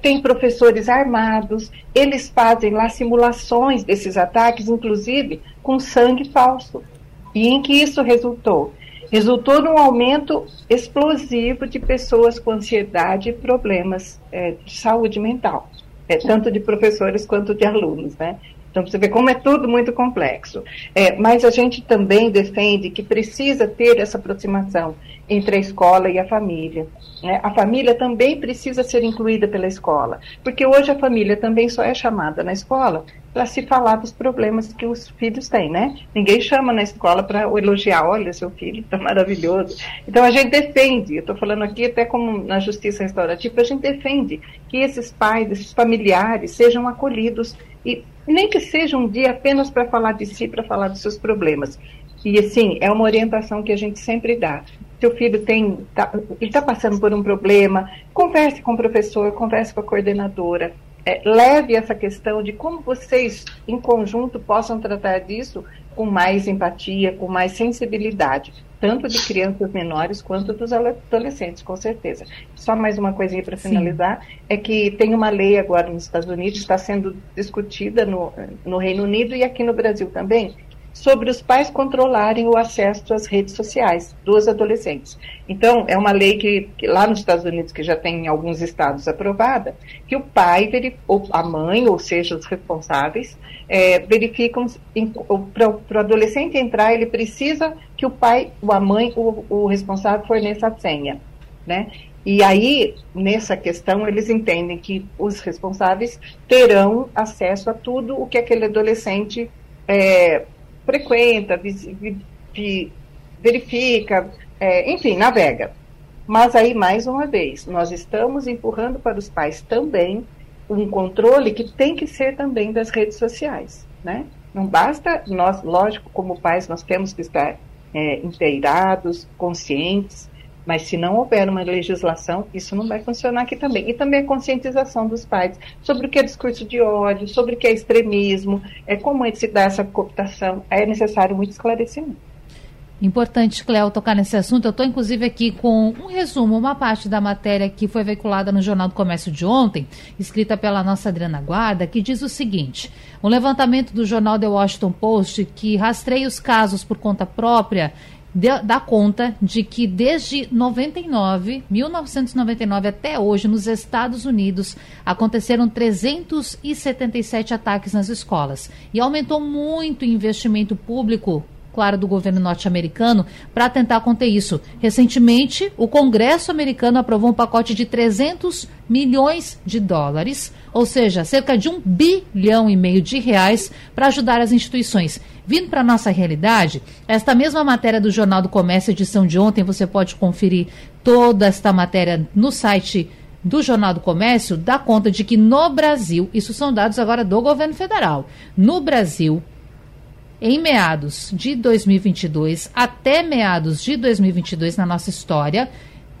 Speaker 3: tem professores armados, eles fazem lá simulações desses ataques, inclusive com sangue falso. E em que isso resultou? Resultou num aumento explosivo de pessoas com ansiedade e problemas é, de saúde mental, é, tanto de professores quanto de alunos, né? Então, você vê como é tudo muito complexo. É, mas a gente também defende que precisa ter essa aproximação entre a escola e a família. Né? A família também precisa ser incluída pela escola, porque hoje a família também só é chamada na escola para se falar dos problemas que os filhos têm, né? Ninguém chama na escola para elogiar, olha, seu filho está maravilhoso. Então a gente defende, eu estou falando aqui até como na justiça restaurativa, a gente defende que esses pais, esses familiares sejam acolhidos e nem que seja um dia apenas para falar de si, para falar dos seus problemas. E assim, é uma orientação que a gente sempre dá. Seu filho tem, tá, ele está passando por um problema, converse com o professor, converse com a coordenadora, é, leve essa questão de como vocês, em conjunto, possam tratar disso com mais empatia, com mais sensibilidade, tanto de crianças menores quanto dos adolescentes, com certeza. Só mais uma coisinha para finalizar, Sim. é que tem uma lei agora nos Estados Unidos, está sendo discutida no, no Reino Unido e aqui no Brasil também, sobre os pais controlarem o acesso às redes sociais dos adolescentes. Então, é uma lei que, que lá nos Estados Unidos, que já tem em alguns estados aprovada, que o pai, ou a mãe, ou seja, os responsáveis, é, verificam para o adolescente entrar, ele precisa que o pai, ou a mãe, o, o responsável forneça a senha, né? E aí, nessa questão, eles entendem que os responsáveis terão acesso a tudo o que aquele adolescente é, frequenta, verifica, é, enfim, navega. Mas aí, mais uma vez, nós estamos empurrando para os pais também um controle que tem que ser também das redes sociais, né? Não basta nós, lógico, como pais, nós temos que estar é, inteirados, conscientes, mas se não houver uma legislação, isso não vai funcionar aqui também. E também a conscientização dos pais sobre o que é discurso de ódio, sobre o que é extremismo, é como é se dá essa cooptação. É necessário muito esclarecimento.
Speaker 1: Importante, Cléo, tocar nesse assunto. Eu estou, inclusive, aqui com um resumo, uma parte da matéria que foi veiculada no Jornal do Comércio de ontem, escrita pela nossa Adriana Guarda, que diz o seguinte: um levantamento do jornal The Washington Post, que rastreia os casos por conta própria dá conta de que desde 99, 1999 até hoje, nos Estados Unidos, aconteceram 377 ataques nas escolas. E aumentou muito o investimento público claro, do governo norte-americano para tentar conter isso. Recentemente, o Congresso americano aprovou um pacote de 300 milhões de dólares, ou seja, cerca de um bilhão e meio de reais para ajudar as instituições. Vindo para a nossa realidade, esta mesma matéria do Jornal do Comércio, edição de ontem, você pode conferir toda esta matéria no site do Jornal do Comércio, dá conta de que no Brasil, isso são dados agora do governo federal, no Brasil, em meados de 2022 até meados de 2022 na nossa história,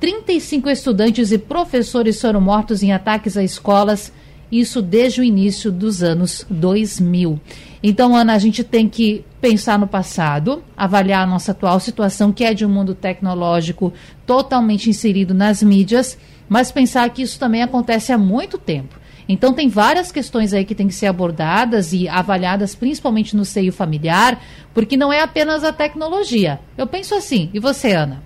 Speaker 1: 35 estudantes e professores foram mortos em ataques a escolas, isso desde o início dos anos 2000. Então, Ana, a gente tem que pensar no passado, avaliar a nossa atual situação, que é de um mundo tecnológico totalmente inserido nas mídias, mas pensar que isso também acontece há muito tempo. Então tem várias questões aí que têm que ser abordadas e avaliadas principalmente no seio familiar, porque não é apenas a tecnologia. Eu penso assim. E você, Ana?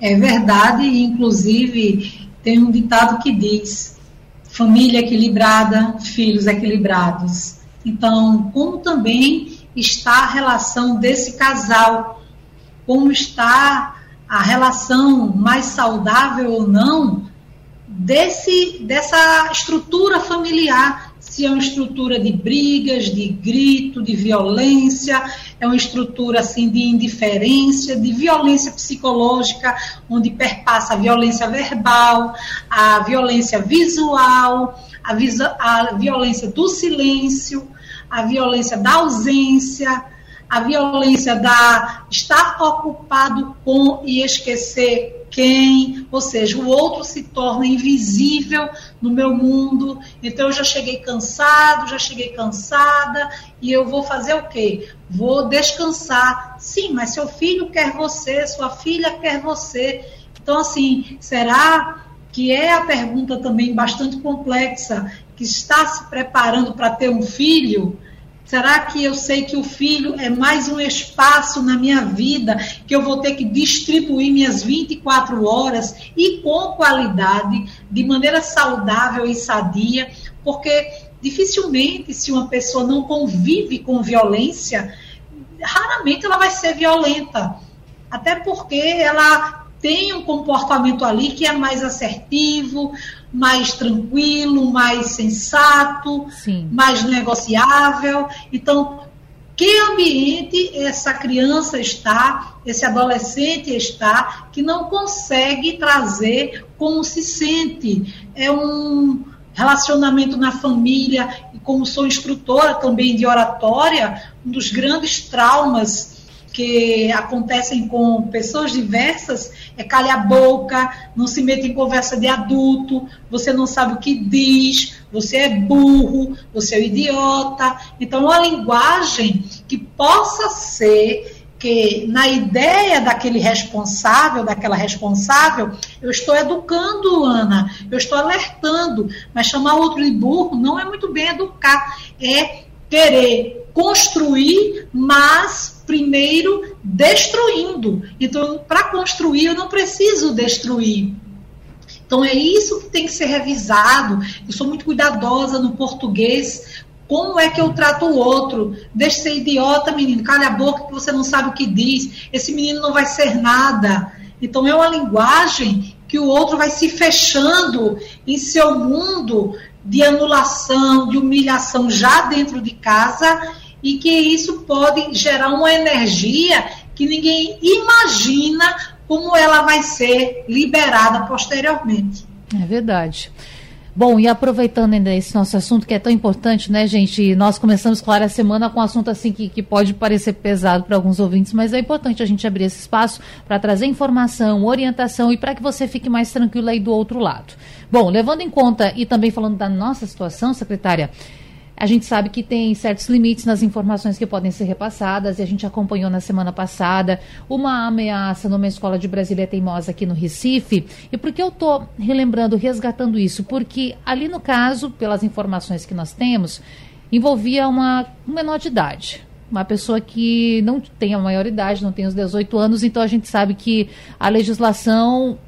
Speaker 4: É verdade, inclusive tem um ditado que diz: família equilibrada, filhos equilibrados. Então, como também está a relação desse casal? Como está a relação mais saudável ou não desse, dessa estrutura familiar, se é uma estrutura de brigas, de grito, de violência, é uma estrutura assim de indiferença, de violência psicológica, onde perpassa a violência verbal, a violência visual, a, a violência do silêncio, a violência da ausência, a violência da estar ocupado com e esquecer quem, ou seja, o outro se torna invisível no meu mundo. Então eu já cheguei cansado, já cheguei cansada e eu vou fazer o quê? Vou descansar. Sim, mas seu filho quer você, sua filha quer você. Então assim, será que é a pergunta também bastante complexa que está se preparando para ter um filho? Será que eu sei que o filho é mais um espaço na minha vida que eu vou ter que distribuir minhas 24 horas e com qualidade, de maneira saudável e sadia? Porque dificilmente, se uma pessoa não convive com violência, raramente ela vai ser violenta. Até porque ela tem um comportamento ali que é mais assertivo, mais tranquilo, mais sensato, Sim. mais negociável. Então, que ambiente essa criança está, esse adolescente está, que não consegue trazer como se sente? É um relacionamento na família, e como sou instrutora também de oratória, um dos grandes traumas que acontecem com pessoas diversas é calha a boca, não se mete em conversa de adulto, você não sabe o que diz, você é burro, você é idiota. Então, uma linguagem que possa ser que na ideia daquele responsável, daquela responsável, eu estou educando, Ana, eu estou alertando, mas chamar outro de burro não é muito bem educar, é querer construir, mas primeiro destruindo. Então, para construir, eu não preciso destruir. Então, é isso que tem que ser revisado. Eu sou muito cuidadosa no português. Como é que eu trato o outro? Deixa de ser idiota, menino. Calha a boca que você não sabe o que diz. Esse menino não vai ser nada. Então, é uma linguagem que o outro vai se fechando em seu mundo de anulação, de humilhação já dentro de casa e que isso pode gerar uma energia que ninguém imagina como ela vai ser liberada posteriormente.
Speaker 1: É verdade. Bom, e aproveitando ainda esse nosso assunto que é tão importante, né, gente? Nós começamos, claro, a semana com um assunto assim que, que pode parecer pesado para alguns ouvintes, mas é importante a gente abrir esse espaço para trazer informação, orientação e para que você fique mais tranquilo aí do outro lado. Bom, levando em conta e também falando da nossa situação, secretária, a gente sabe que tem certos limites nas informações que podem ser repassadas, e a gente acompanhou na semana passada uma ameaça numa escola de Brasília Teimosa aqui no Recife. E por que eu estou relembrando, resgatando isso? Porque ali no caso, pelas informações que nós temos, envolvia uma um menor de idade. Uma pessoa que não tem a maioridade, não tem os 18 anos, então a gente sabe que a legislação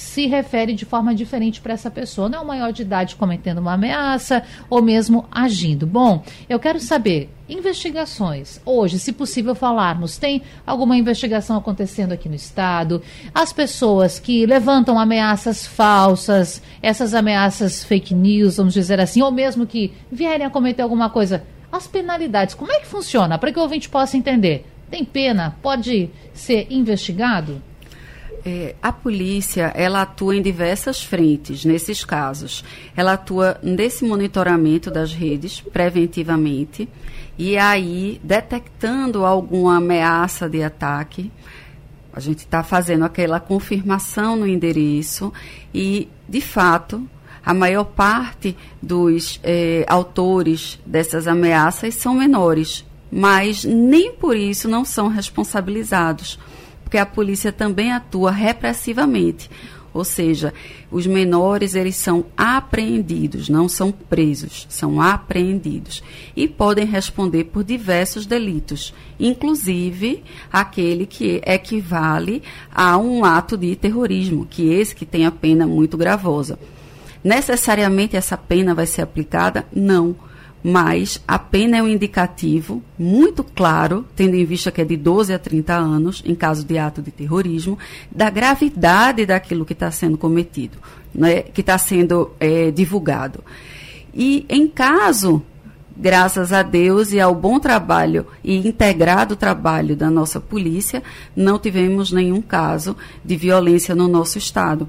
Speaker 1: se refere de forma diferente para essa pessoa. Não é o maior de idade cometendo uma ameaça ou mesmo agindo. Bom, eu quero saber, investigações. Hoje, se possível falarmos, tem alguma investigação acontecendo aqui no Estado? As pessoas que levantam ameaças falsas, essas ameaças fake news, vamos dizer assim, ou mesmo que vierem a cometer alguma coisa, as penalidades, como é que funciona? Para que o ouvinte possa entender. Tem pena? Pode ser investigado?
Speaker 2: É, a polícia ela atua em diversas frentes nesses casos. Ela atua nesse monitoramento das redes preventivamente e aí detectando alguma ameaça de ataque, a gente está fazendo aquela confirmação no endereço e, de fato, a maior parte dos eh, autores dessas ameaças são menores, mas nem por isso não são responsabilizados porque a polícia também atua repressivamente. Ou seja, os menores eles são apreendidos, não são presos, são apreendidos e podem responder por diversos delitos, inclusive aquele que equivale a um ato de terrorismo, que esse que tem a pena muito gravosa. Necessariamente essa pena vai ser aplicada? Não mas a pena é um indicativo muito claro, tendo em vista que é de 12 a 30 anos, em caso de ato de terrorismo, da gravidade daquilo que está sendo cometido, né, que está sendo é, divulgado. E em caso, graças a Deus e ao bom trabalho e integrado trabalho da nossa polícia, não tivemos nenhum caso de violência no nosso Estado.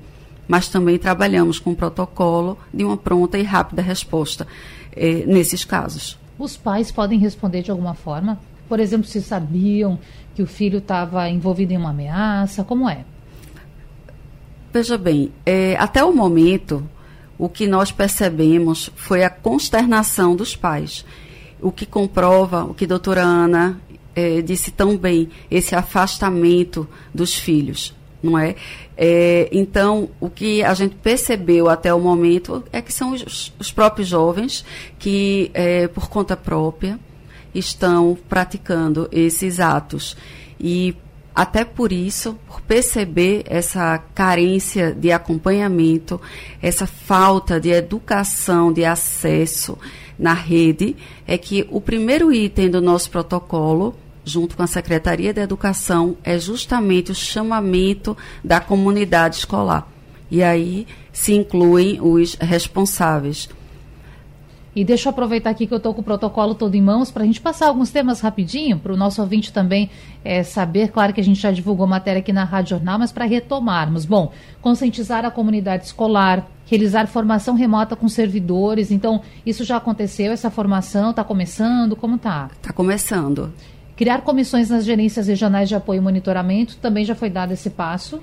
Speaker 2: Mas também trabalhamos com um protocolo de uma pronta e rápida resposta eh, nesses casos.
Speaker 1: Os pais podem responder de alguma forma? Por exemplo, se sabiam que o filho estava envolvido em uma ameaça, como é?
Speaker 2: Veja bem, é, até o momento, o que nós percebemos foi a consternação dos pais. O que comprova o que a doutora Ana é, disse tão bem, esse afastamento dos filhos não é? é? Então, o que a gente percebeu até o momento é que são os, os próprios jovens que, é, por conta própria, estão praticando esses atos. E até por isso, por perceber essa carência de acompanhamento, essa falta de educação, de acesso na rede, é que o primeiro item do nosso protocolo junto com a Secretaria de Educação, é justamente o chamamento da comunidade escolar. E aí se incluem os responsáveis.
Speaker 1: E deixa eu aproveitar aqui que eu estou com o protocolo todo em mãos para a gente passar alguns temas rapidinho, para o nosso ouvinte também é, saber. Claro que a gente já divulgou matéria aqui na Rádio Jornal, mas para retomarmos. Bom, conscientizar a comunidade escolar, realizar formação remota com servidores. Então, isso já aconteceu, essa formação está começando? Como está?
Speaker 2: Está começando.
Speaker 1: Criar comissões nas gerências regionais de apoio e monitoramento, também já foi dado esse passo.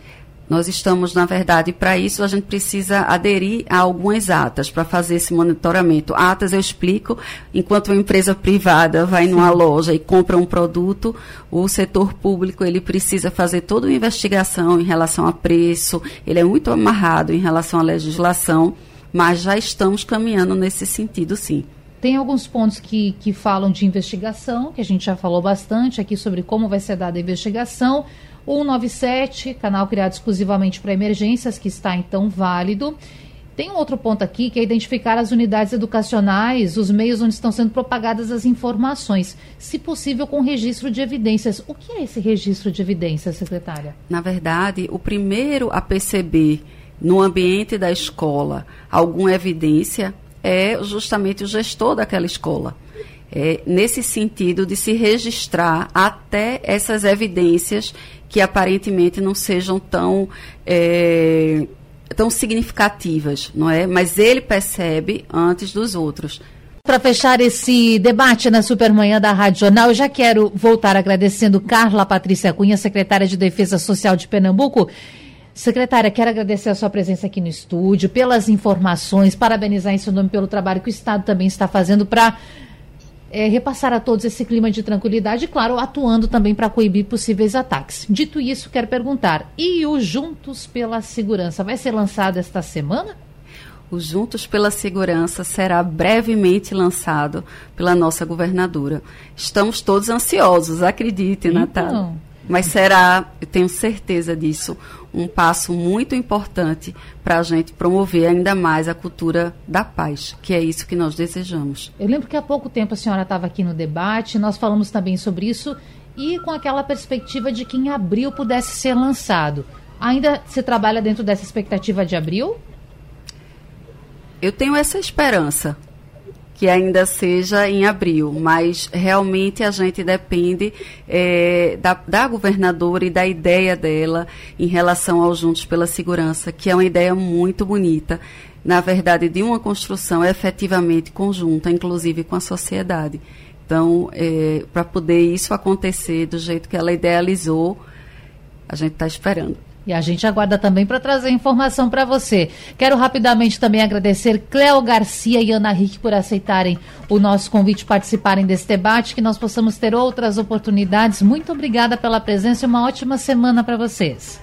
Speaker 2: Nós estamos, na verdade, para isso a gente precisa aderir a algumas atas para fazer esse monitoramento. Atas eu explico, enquanto uma empresa privada vai Sim. numa loja e compra um produto, o setor público ele precisa fazer toda uma investigação em relação a preço, ele é muito amarrado em relação à legislação, mas já estamos caminhando nesse sentido, sim.
Speaker 1: Tem alguns pontos que, que falam de investigação, que a gente já falou bastante aqui sobre como vai ser dada a investigação. O 197, canal criado exclusivamente para emergências, que está então válido. Tem um outro ponto aqui que é identificar as unidades educacionais, os meios onde estão sendo propagadas as informações, se possível com registro de evidências. O que é esse registro de evidências, secretária?
Speaker 2: Na verdade, o primeiro a perceber no ambiente da escola alguma evidência é justamente o gestor daquela escola. É, nesse sentido de se registrar até essas evidências que aparentemente não sejam tão, é, tão significativas, não é? Mas ele percebe antes dos outros.
Speaker 1: Para fechar esse debate na Supermanhã da Rádio Jornal, eu já quero voltar agradecendo Carla Patrícia Cunha, secretária de Defesa Social de Pernambuco, Secretária, quero agradecer a sua presença aqui no estúdio, pelas informações, parabenizar em seu nome pelo trabalho que o Estado também está fazendo para é, repassar a todos esse clima de tranquilidade e, claro, atuando também para coibir possíveis ataques. Dito isso, quero perguntar: e o Juntos pela Segurança vai ser lançado esta semana?
Speaker 2: O Juntos pela Segurança será brevemente lançado pela nossa governadora. Estamos todos ansiosos, acredite, então. Natália. Mas será, eu tenho certeza disso, um passo muito importante para a gente promover ainda mais a cultura da paz, que é isso que nós desejamos.
Speaker 1: Eu lembro que há pouco tempo a senhora estava aqui no debate, nós falamos também sobre isso, e com aquela perspectiva de que em abril pudesse ser lançado. Ainda se trabalha dentro dessa expectativa de abril?
Speaker 2: Eu tenho essa esperança que ainda seja em abril, mas realmente a gente depende é, da, da governadora e da ideia dela em relação ao Juntos pela Segurança, que é uma ideia muito bonita, na verdade, de uma construção efetivamente conjunta, inclusive com a sociedade. Então, é, para poder isso acontecer do jeito que ela idealizou, a gente está esperando.
Speaker 1: E a gente aguarda também para trazer informação para você. Quero rapidamente também agradecer Cléo Garcia e Ana Rick por aceitarem o nosso convite participarem desse debate, que nós possamos ter outras oportunidades. Muito obrigada pela presença e uma ótima semana para vocês.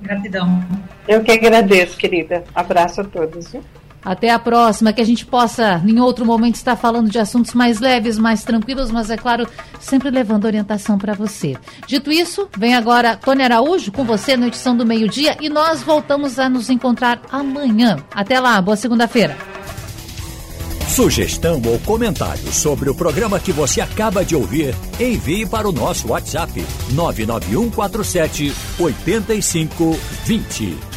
Speaker 4: Gratidão.
Speaker 3: Eu que agradeço, querida. Abraço a todos. Viu?
Speaker 1: Até a próxima, que a gente possa, em outro momento, estar falando de assuntos mais leves, mais tranquilos, mas é claro, sempre levando orientação para você. Dito isso, vem agora Tony Araújo com você na edição do meio-dia e nós voltamos a nos encontrar amanhã. Até lá, boa segunda-feira.
Speaker 5: Sugestão ou comentário sobre o programa que você acaba de ouvir, envie para o nosso WhatsApp 99147 8520.